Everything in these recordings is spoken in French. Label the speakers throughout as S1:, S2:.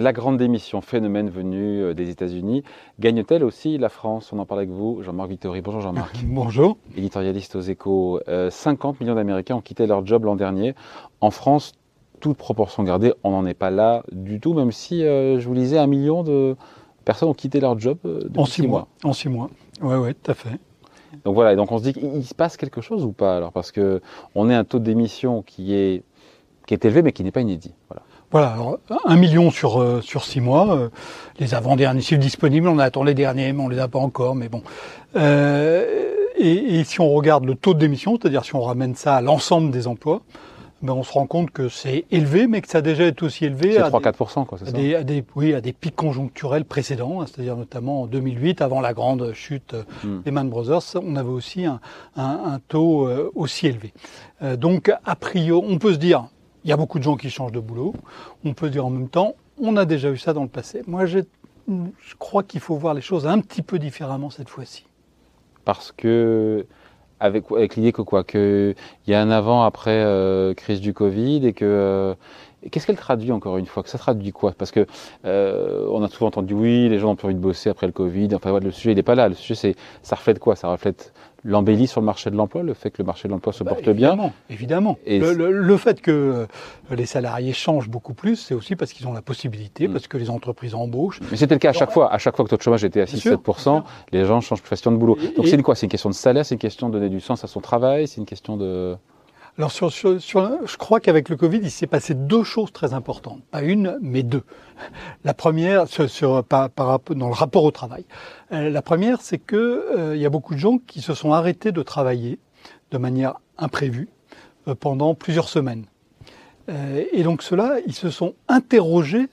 S1: La grande démission, phénomène venu euh, des États-Unis, gagne-t-elle aussi la France? On en parle avec vous, Jean-Marc Vittori. Bonjour Jean-Marc.
S2: Bonjour.
S1: Éditorialiste aux échos. 50 millions d'Américains ont quitté leur job l'an dernier. En France, toute proportion gardée, on n'en est pas là du tout, même si, je vous lisais, un million de personnes ont quitté leur job depuis
S2: en six, mois. En six mois, oui, oui, tout à fait.
S1: Donc voilà, donc on se dit qu'il se passe quelque chose ou pas alors? Parce qu'on est un taux d'émission qui est, qui est élevé mais qui n'est pas inédit.
S2: Voilà. Voilà, alors un million sur, euh, sur six mois. Euh, les avant-derniers chiffres disponibles, on attend les derniers, mais on les a pas encore, mais bon. Euh, et, et, si on regarde le taux d'émission, c'est-à-dire si on ramène ça à l'ensemble des emplois, ben on se rend compte que c'est élevé, mais que ça a déjà été aussi élevé
S1: à 3-4%, quoi, c'est ça
S2: des, à des, Oui, à des pics conjoncturels précédents, hein, c'est-à-dire notamment en 2008, avant la grande chute hmm. des Man Brothers, on avait aussi un, un, un taux euh, aussi élevé. Euh, donc, a priori, on peut se dire, il y a beaucoup de gens qui changent de boulot. On peut dire en même temps, on a déjà eu ça dans le passé. Moi, je crois qu'il faut voir les choses un petit peu différemment cette fois-ci.
S1: Parce que avec, l'idée que quoi, qu'il y a un avant après euh, crise du Covid et que euh, qu'est-ce qu'elle traduit encore une fois? Que ça traduit quoi? Parce que euh, on a souvent entendu oui, les gens ont plus envie de bosser après le Covid. Enfin, le sujet il n'est pas là. Le sujet c'est ça reflète quoi? Ça reflète l'embellit sur le marché de l'emploi, le fait que le marché de l'emploi se bah, porte
S2: bien Évidemment. Et le, fait que euh, les salariés changent beaucoup plus, c'est aussi parce qu'ils ont la possibilité, mm. parce que les entreprises embauchent.
S1: Mais c'était le cas à chaque fois. À chaque fois que le taux de chômage était à 6-7%, les gens changent plus facilement de boulot. Donc c'est quoi? C'est une question de salaire, c'est une question de donner du sens à son travail, c'est une question de...
S2: Alors, sur, je crois qu'avec le Covid, il s'est passé deux choses très importantes. Pas une, mais deux. La première, sur, par, dans le rapport au travail. Euh, la première, c'est que euh, il y a beaucoup de gens qui se sont arrêtés de travailler de manière imprévue euh, pendant plusieurs semaines. et donc ceux-là, ils se sont interrogés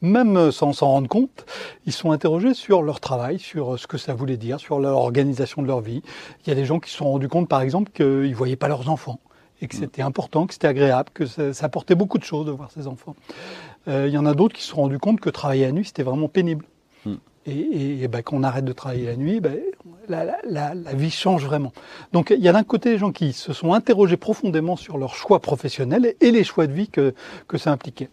S2: même sans s'en rendre compte, ils sont interrogés sur leur travail, sur ce que ça voulait dire, sur l'organisation de leur vie. Il y a des gens qui se sont rendus compte, par exemple, qu'ils ne voyaient pas leurs enfants et que c'était important, que c'était agréable, que ça, apportait beaucoup de choses de voir ses enfants. Euh, il y en a d'autres qui se sont rendus compte que travailler la nuit, c'était vraiment pénible. Hmm. Et, et, ben, qu'on arrête de travailler la nuit, ben, la, la, la, vie change vraiment. Donc il y a d'un côté des gens qui se sont interrogés profondément sur leur choix professionnel et les choix de vie que, que ça impliquait.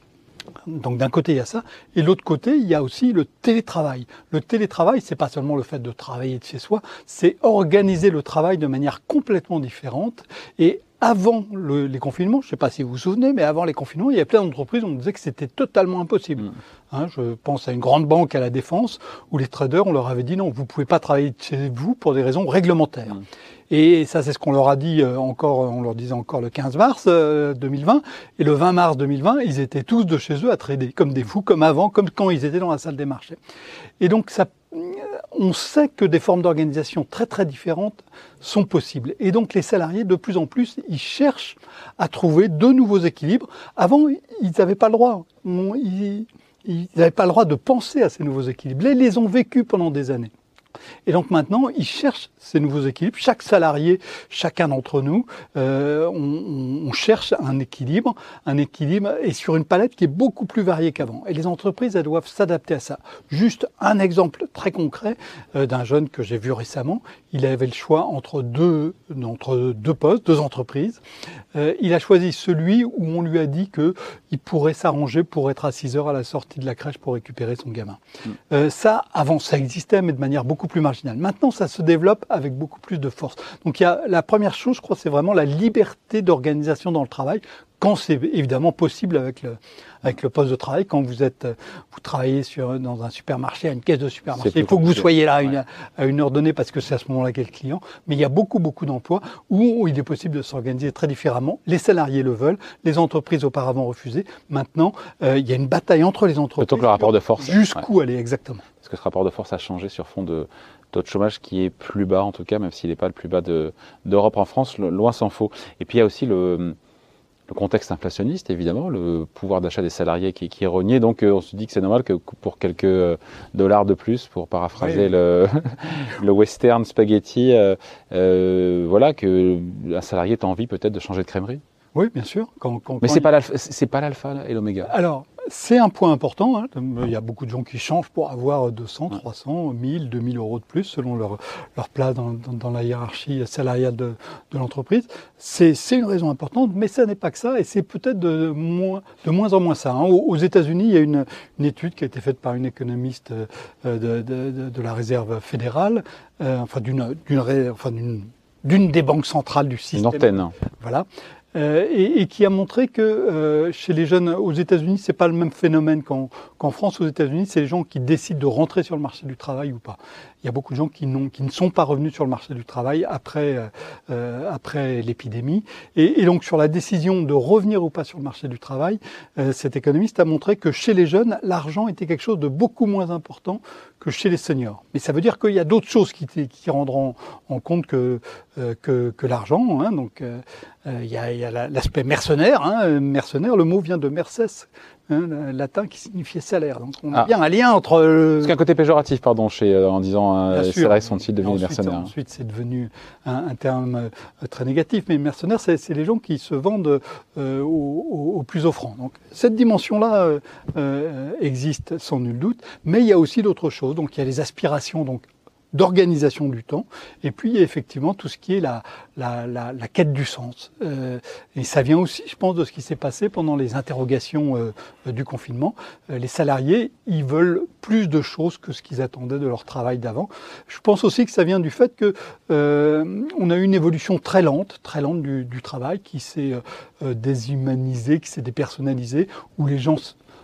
S2: Donc d'un côté il y a ça, et l'autre côté il y a aussi le télétravail. Le télétravail, c'est pas seulement le fait de travailler de chez soi, c'est organiser le travail de manière complètement différente et avant les confinements, je ne sais pas si vous vous souvenez, mais avant les confinements, il y a plein d'entreprises où on disait que c'était totalement impossible. Mm. Hein, je pense à une grande banque à la défense où les traders, on leur avait dit non, vous pouvez pas travailler chez vous pour des raisons réglementaires. Mm. Et ça, c'est ce qu'on leur a dit euh, encore, on leur disait encore le 15 mars 2020. Euh, Et le 20 mars 2020, ils étaient tous de chez eux à trader, comme des fous, comme avant, comme quand ils étaient dans la salle des marchés. Et donc, ça on sait que des formes d'organisation très très différentes sont possibles. Et donc les salariés, de plus en plus, ils cherchent à trouver de nouveaux équilibres. Avant, ils n'avaient pas le droit. Ils n'avaient pas le droit de penser à ces nouveaux équilibres. Là, ils les ont vécus pendant des années. Et donc maintenant, ils cherchent ces nouveaux équilibres. Chaque salarié, chacun d'entre nous, euh, on, on, cherche un équilibre, un équilibre et sur une palette qui est beaucoup plus variée qu'avant. Et les entreprises, elles doivent s'adapter à ça. Juste un exemple très concret euh, d'un jeune que j'ai vu récemment. Il avait le choix entre deux, entre deux postes, deux entreprises. Euh, il a choisi celui où on lui a dit que il pourrait s'arranger pour être à 6 heures à la sortie de la crèche pour récupérer son gamin. Mm. Euh, ça, avant, ça existait, mais de manière beaucoup plus marginale. Maintenant, ça se développe avec beaucoup plus de force. Donc, il y a la première chose, je crois, c'est vraiment la liberté d'organisation dans le travail quand c'est évidemment possible avec le, avec le poste de travail, quand vous êtes, vous travaillez sur, dans un supermarché, à une caisse de supermarché, il faut que vous soyez là à une, à une heure donnée parce que c'est à ce moment-là qu'est le client. Mais il y a beaucoup, beaucoup d'emplois où il est possible de s'organiser très différemment. Les salariés le veulent, les entreprises auparavant refusaient. Maintenant, euh, il y a une bataille entre les entreprises.
S1: Plutôt que le rapport de force.
S2: Jusqu'où aller exactement.
S1: Est-ce que ce rapport de force a changé sur fond de taux de chômage qui est plus bas en tout cas, même s'il n'est pas le plus bas d'Europe en France, loin s'en faut. Et puis il y a aussi le le contexte inflationniste, évidemment, le pouvoir d'achat des salariés qui, est rogné. Donc, euh, on se dit que c'est normal que pour quelques euh, dollars de plus, pour paraphraser le, le, western spaghetti, euh, voilà, que un salarié ait envie peut-être de changer de crèmerie.
S2: Oui, bien sûr.
S1: Quand, quand, Mais c'est pas l'alpha et l'oméga.
S2: Alors, c'est un point important. Hein. Il y a beaucoup de gens qui changent pour avoir 200, 300, 1000, 2000 euros de plus selon leur, leur place dans, dans, la hiérarchie salariale de, de l'entreprise. C'est une raison importante, mais ça n'est pas que ça, et c'est peut-être de moins, de moins en moins ça. Hein. Aux, États-Unis, il y a une, une, étude qui a été faite par une économiste euh, de, de, de la Réserve fédérale, euh, enfin d'une enfin d'une des banques centrales du système.
S1: Une antenne.
S2: Voilà. Euh, et, et, qui a montré que euh, chez les jeunes aux États-Unis, c'est pas le même phénomène qu'en France. Aux États-Unis, c'est les gens qui décident de rentrer sur le marché du travail ou pas. Il y a beaucoup de gens qui, qui ne sont pas revenus sur le marché du travail après, euh, euh après l'épidémie. Et, et, donc sur la décision de revenir ou pas sur le marché du travail, euh, cet économiste a montré que chez les jeunes, l'argent était quelque chose de beaucoup moins important que chez les seniors. Mais ça veut dire qu'il y a d'autres choses qui, qui rendront en compte que, euh, que, l'argent. Hein. Donc il y a, l'aspect mercenaire. Hein. Mercenaire, le mot vient de merces, hein, latin qui signifiait salaire. Donc on a ah. bien un lien entre.
S1: Euh... C'est un côté péjoratif, pardon, chez, euh, en disant euh, les salariés sont-ils devenus mercenaires?
S2: Ensuite, c'est devenu un, un terme euh, très négatif, mais mercenaires, c'est les gens qui se vendent euh, au, au, plus offrant. Donc cette dimension-là euh, existe sans nul doute, mais il y a aussi d'autres choses. Donc il y a les aspirations donc d'organisation du temps, et puis effectivement tout ce qui est la, la, la, la quête du sens. Euh, et ça vient aussi, je pense, de ce qui s'est passé pendant les interrogations euh, du confinement. Euh, les salariés, ils veulent plus de choses que ce qu'ils attendaient de leur travail d'avant. Je pense aussi que ça vient du fait que euh, on a eu une évolution très lente, très lente du, du travail, qui s'est euh, déshumanisé, qui s'est dépersonnalisé, où les gens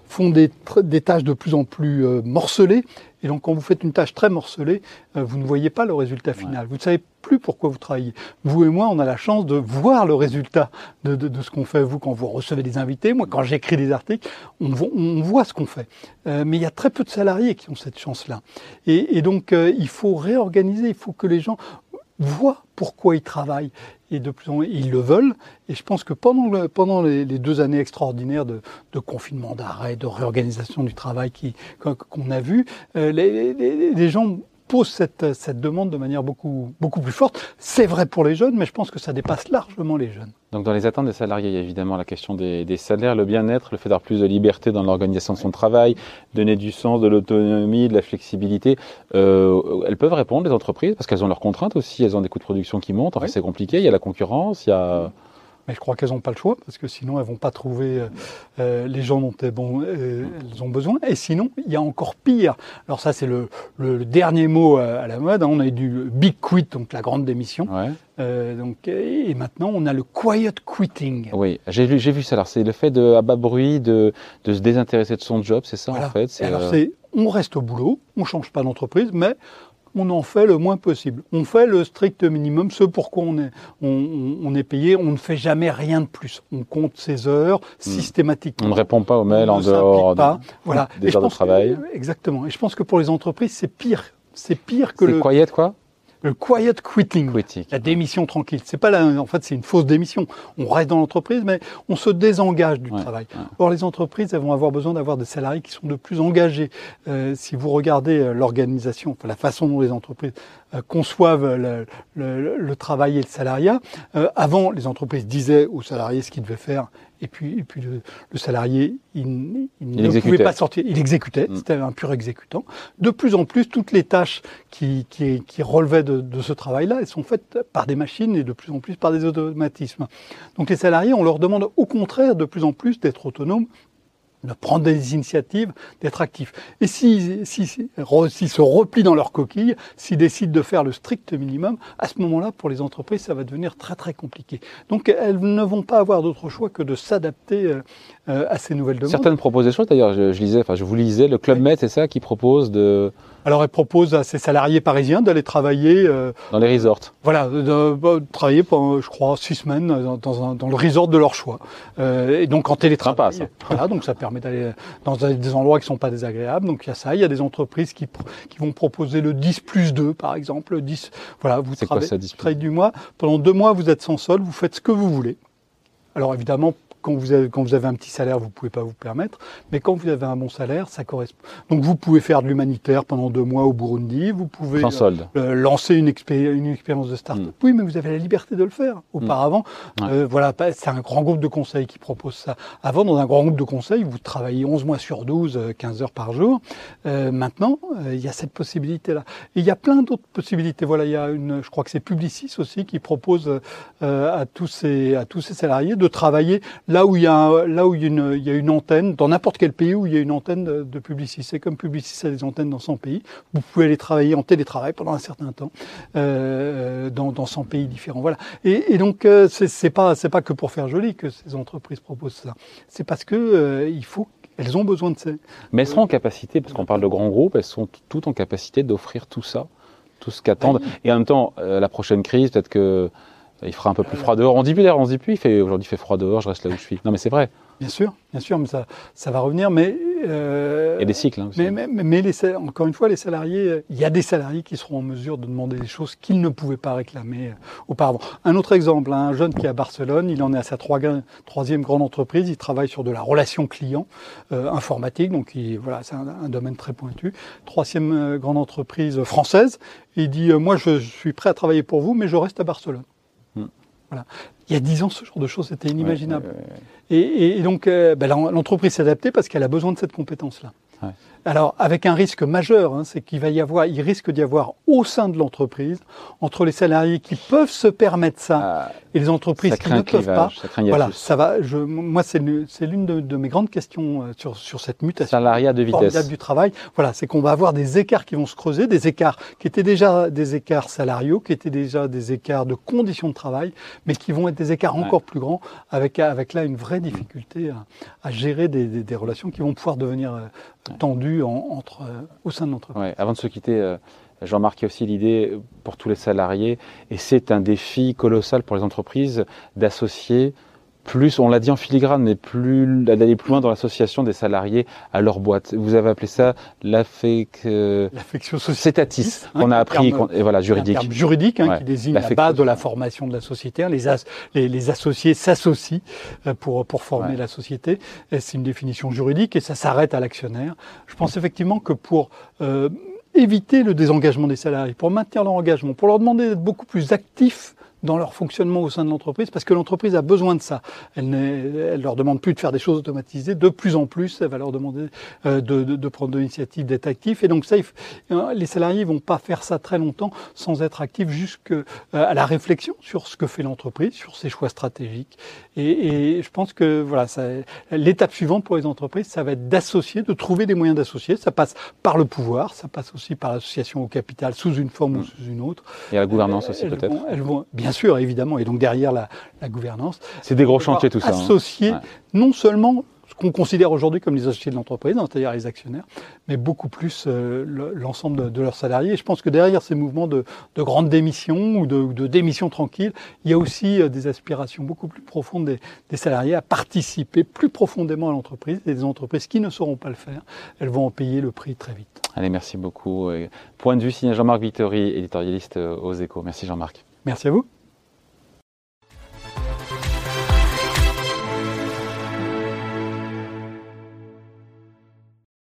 S2: font des, des tâches de plus en plus morcelées et donc, quand vous faites une tâche très morcelée, euh, vous ne voyez pas le résultat final. Vous ne savez plus pourquoi vous travaillez. Vous et moi, on a la chance de voir le résultat de, de, de ce qu'on fait. Vous, quand vous recevez des invités, moi, quand j'écris des articles, on, on, voit ce qu'on fait. Euh, mais il y a très peu de salariés qui ont cette chance-là. Et, et, donc, euh, il faut réorganiser. Il faut que les gens voient pourquoi ils travaillent et de plus en plus ils le veulent. Et je pense que pendant, le, pendant les, deux années extraordinaires de, confinement, d'arrêt, de réorganisation du travail qu'on a vu, euh, les gens pose cette, cette, demande de manière beaucoup, beaucoup plus forte. C'est vrai pour les jeunes, mais je pense que ça dépasse largement les jeunes.
S1: Donc dans les attentes des salariés, il y a évidemment la question des, des salaires, le bien-être, le fait d'avoir plus de liberté dans l'organisation de son travail, donner du sens, de l'autonomie, de la flexibilité. Euh, elles peuvent répondre, les entreprises, parce qu'elles ont leurs contraintes aussi, elles ont des coûts de production qui montent, enfin, oui. c'est compliqué, il y a la concurrence, il y a...
S2: Mais je crois qu'elles n'ont pas le choix, parce que sinon elles vont pas trouver euh, les gens dont elles, bon, euh, elles, ont besoin. Et sinon, il y a encore pire. Alors ça, c'est le, le, le, dernier mot à la mode. Hein. On a eu du big quit, donc la grande démission.
S1: Ouais.
S2: Euh, donc, et maintenant, on a le quiet quitting.
S1: Oui, j'ai vu, j'ai vu ça. Alors, c'est le fait de, à bas bruit de, de se désintéresser de son job, c'est ça
S2: voilà.
S1: en fait.
S2: Alors, c'est, on reste au boulot, on change pas d'entreprise, mais on en fait le moins possible. On fait le strict minimum, ce pourquoi on est, on, on est payé. On ne fait jamais rien de plus. On compte ses heures systématiquement.
S1: On ne répond pas aux mails en dehors
S2: pas. De, voilà.
S1: des heures de travail.
S2: Que, exactement. Et je pense que pour les entreprises, c'est pire. C'est pire que
S1: le. quiet quoi?
S2: Le quiet quitting,
S1: Quitting.
S2: la démission tranquille. C'est pas la, en fait, c'est une fausse démission. On reste dans l'entreprise, mais on se désengage du
S1: ouais,
S2: travail.
S1: Ouais.
S2: Or, les entreprises, elles vont avoir besoin d'avoir des salariés qui sont de plus engagés. Euh, si vous regardez euh, l'organisation, enfin, la façon dont les entreprises euh, conçoivent le, le, le, travail et le salariat, euh, avant, les entreprises disaient aux salariés ce qu'ils devaient faire et puis, et puis le, le salarié, il, il, il ne exécutait. pouvait pas sortir, il exécutait, mmh. c'était un pur exécutant. De plus en plus, toutes les tâches qui, qui, qui relevaient de, de ce travail-là, elles sont faites par des machines et de plus en plus par des automatismes. Donc les salariés, on leur demande au contraire de plus en plus d'être autonomes de prendre des initiatives, d'être actifs. Et s'ils si, si, si, se replient dans leur coquille, s'ils décident de faire le strict minimum, à ce moment-là, pour les entreprises, ça va devenir très très compliqué. Donc elles ne vont pas avoir d'autre choix que de s'adapter euh, à ces nouvelles demandes.
S1: Certaines proposent des choses, d'ailleurs, je, je, lisais, enfin je vous lisais, le Club. Med, c'est ça, qui propose de...
S2: Alors, elle propose à ses salariés parisiens d'aller travailler euh,
S1: dans les resorts.
S2: Voilà, de, de, de, travailler pendant, je crois, six semaines dans, dans, un, dans le resort de leur choix. Euh, et donc en télétravail.
S1: Sympa, ça.
S2: Voilà, donc ça permet d'aller dans des endroits qui sont pas désagréables. Donc il y a ça. Il y a des entreprises qui, qui vont proposer le 10 plus 2, par exemple. Le 10, voilà, vous travaillez,
S1: quoi, ça, 10
S2: du mois. Pendant deux mois, vous êtes sans sol, vous faites ce que vous voulez. Alors évidemment, quand vous, avez, quand vous avez un petit salaire, vous pouvez pas vous permettre. Mais quand vous avez un bon salaire, ça correspond. Donc vous pouvez faire de l'humanitaire pendant deux mois au Burundi. Vous pouvez
S1: Sans solde.
S2: euh, lancer une, expé- une expérience de start-up.
S1: Mm.
S2: Oui, mais vous avez la liberté de le faire. Auparavant,
S1: Ouais.
S2: euh, voilà, c'est un grand groupe de conseil qui propose ça. Avant, dans un grand groupe de conseil, vous travaillez 11 mois sur 12, euh, 15 heures par jour. Euh, maintenant, euh, il y a cette possibilité-là. Et il y a plein d'autres possibilités. Voilà, il y a une, je crois que c'est Publicis aussi qui propose euh, à tous ces à tous ces salariés de travailler là où il y a un- là où il y a une, il y a une antenne dans n'importe quel pays où il y a une antenne de, de Publicis. C'est comme Publicis a des antennes dans 100 pays. Vous pouvez aller travailler en télétravail pendant un certain temps euh, dans, dans 100 pays différents. Voilà. Et, et donc euh, c'est pas c'est pas que pour faire joli que ces entreprises proposent ça. C'est parce que euh, il faut elles ont besoin de ces
S1: Mais elles seront en capacité, parce qu'on parle de grands groupes, elles sont toutes en capacité d'offrir tout ça, tout ce qu'attendent. Et en même temps, euh, la prochaine crise, peut-être que euh, il fera un peu plus froid dehors. On dit plus d'ailleurs, on se dit plus, il fait aujourd'hui il fait froid dehors, je reste là où je suis. Non mais c'est vrai.
S2: Bien sûr, bien sûr, mais ça, ça va revenir. Mais, euh,
S1: Il y a des cycles. hein, aussi.
S2: mais, mais, mais les, sal- encore une fois, les salariés, euh, il y a des salariés qui seront en mesure de demander des choses qu'ils ne pouvaient pas réclamer euh, auparavant. Un autre exemple, hein, un jeune qui est à Barcelone, il en est à sa trois- troisième grande entreprise, il travaille sur de la relation client euh, informatique, donc il, voilà, c'est un, un domaine très pointu. Troisième grande entreprise française, il dit euh, moi je, je suis prêt à travailler pour vous, mais je reste à Barcelone.
S1: Hmm.
S2: Voilà. Il y a dix ans, ce genre de choses c'était inimaginable.
S1: Ouais, ouais, ouais.
S2: Et, donc, euh, ben, l'en- l'entreprise s'est adaptée parce qu'elle a besoin de cette compétence-là. Alors, avec un risque majeur, hein, c'est qu'il va y avoir, il risque d'y avoir au sein de l'entreprise, entre les salariés qui peuvent se permettre ça
S1: Ah,
S2: et les entreprises qui ne peuvent pas.
S1: ça
S2: Voilà, ça va. Je, moi, c'est l'une de, de mes grandes questions euh, sur, sur cette mutation
S1: Salariat de vitesse.
S2: du travail. Voilà, c'est qu'on va avoir des écarts qui vont se creuser, des écarts qui étaient déjà des écarts salariaux, qui étaient déjà des écarts de conditions de travail, mais qui vont être des écarts
S1: Ouais.
S2: encore plus grands, avec, avec là une vraie difficulté à, à gérer des, des- des relations qui vont pouvoir devenir euh, en- entre, euh, au sein de l'entreprise.
S1: Ouais, avant de se quitter, euh, Jean-Marc, il y a aussi l'idée pour tous les salariés, et c'est un défi colossal pour les entreprises d'associer plus, on l'a dit en filigrane, mais plus d'aller plus loin dans l'association des salariés à leur boîte. Vous avez appelé ça euh,
S2: L'affection sociale.
S1: cétatis,
S2: hein,
S1: qu'on a appris,
S2: terme-
S1: et voilà, juridique.
S2: Un terme juridique hein,
S1: Ouais.
S2: qui désigne la base de la formation de la société. hein. Les, as- les, les associés s'associent euh, pour, pour former
S1: Ouais.
S2: la société. C'est une définition juridique et ça s'arrête à l'actionnaire. Je pense effectivement que pour euh, éviter le désengagement des salariés, pour maintenir leur engagement, pour leur demander d'être beaucoup plus actifs dans leur fonctionnement au sein de l'entreprise, parce que l'entreprise a besoin de ça. Elle ne leur demande plus de faire des choses automatisées, de plus en plus, elle va leur demander euh, de, de, de prendre de l'initiative, d'être actifs. Et donc ça, il euh, les salariés vont pas faire ça très longtemps sans être actifs jusqu'à la réflexion sur ce que fait l'entreprise, sur ses choix stratégiques. Et, et je pense que voilà, l'étape suivante pour les entreprises, ça va être d'associer, de trouver des moyens d'associer. Ça passe par le pouvoir, ça passe aussi par l'association au capital sous une forme ou sous une autre.
S1: Et la gouvernance aussi peut-être.
S2: vont- elles vont- bien sûr, évidemment, et donc derrière la, la gouvernance.
S1: C'est des gros chantiers tout ça. hein.
S2: Associer
S1: Ouais.
S2: non seulement ce qu'on considère aujourd'hui comme les associés de l'entreprise, c'est-à-dire les actionnaires, mais beaucoup plus euh, le- l'ensemble de, de leurs salariés. Et je pense que derrière ces mouvements de, de grandes démissions ou de, ou de démissions tranquilles, il y a aussi euh, des aspirations beaucoup plus profondes des, des salariés à participer plus profondément à l'entreprise. Et des entreprises qui ne sauront pas le faire, elles vont en payer le prix très vite.
S1: Allez, merci beaucoup. Point de vue signé Jean-Marc Vittori, éditorialiste euh, aux échos. Merci Jean-Marc.
S2: Merci à vous.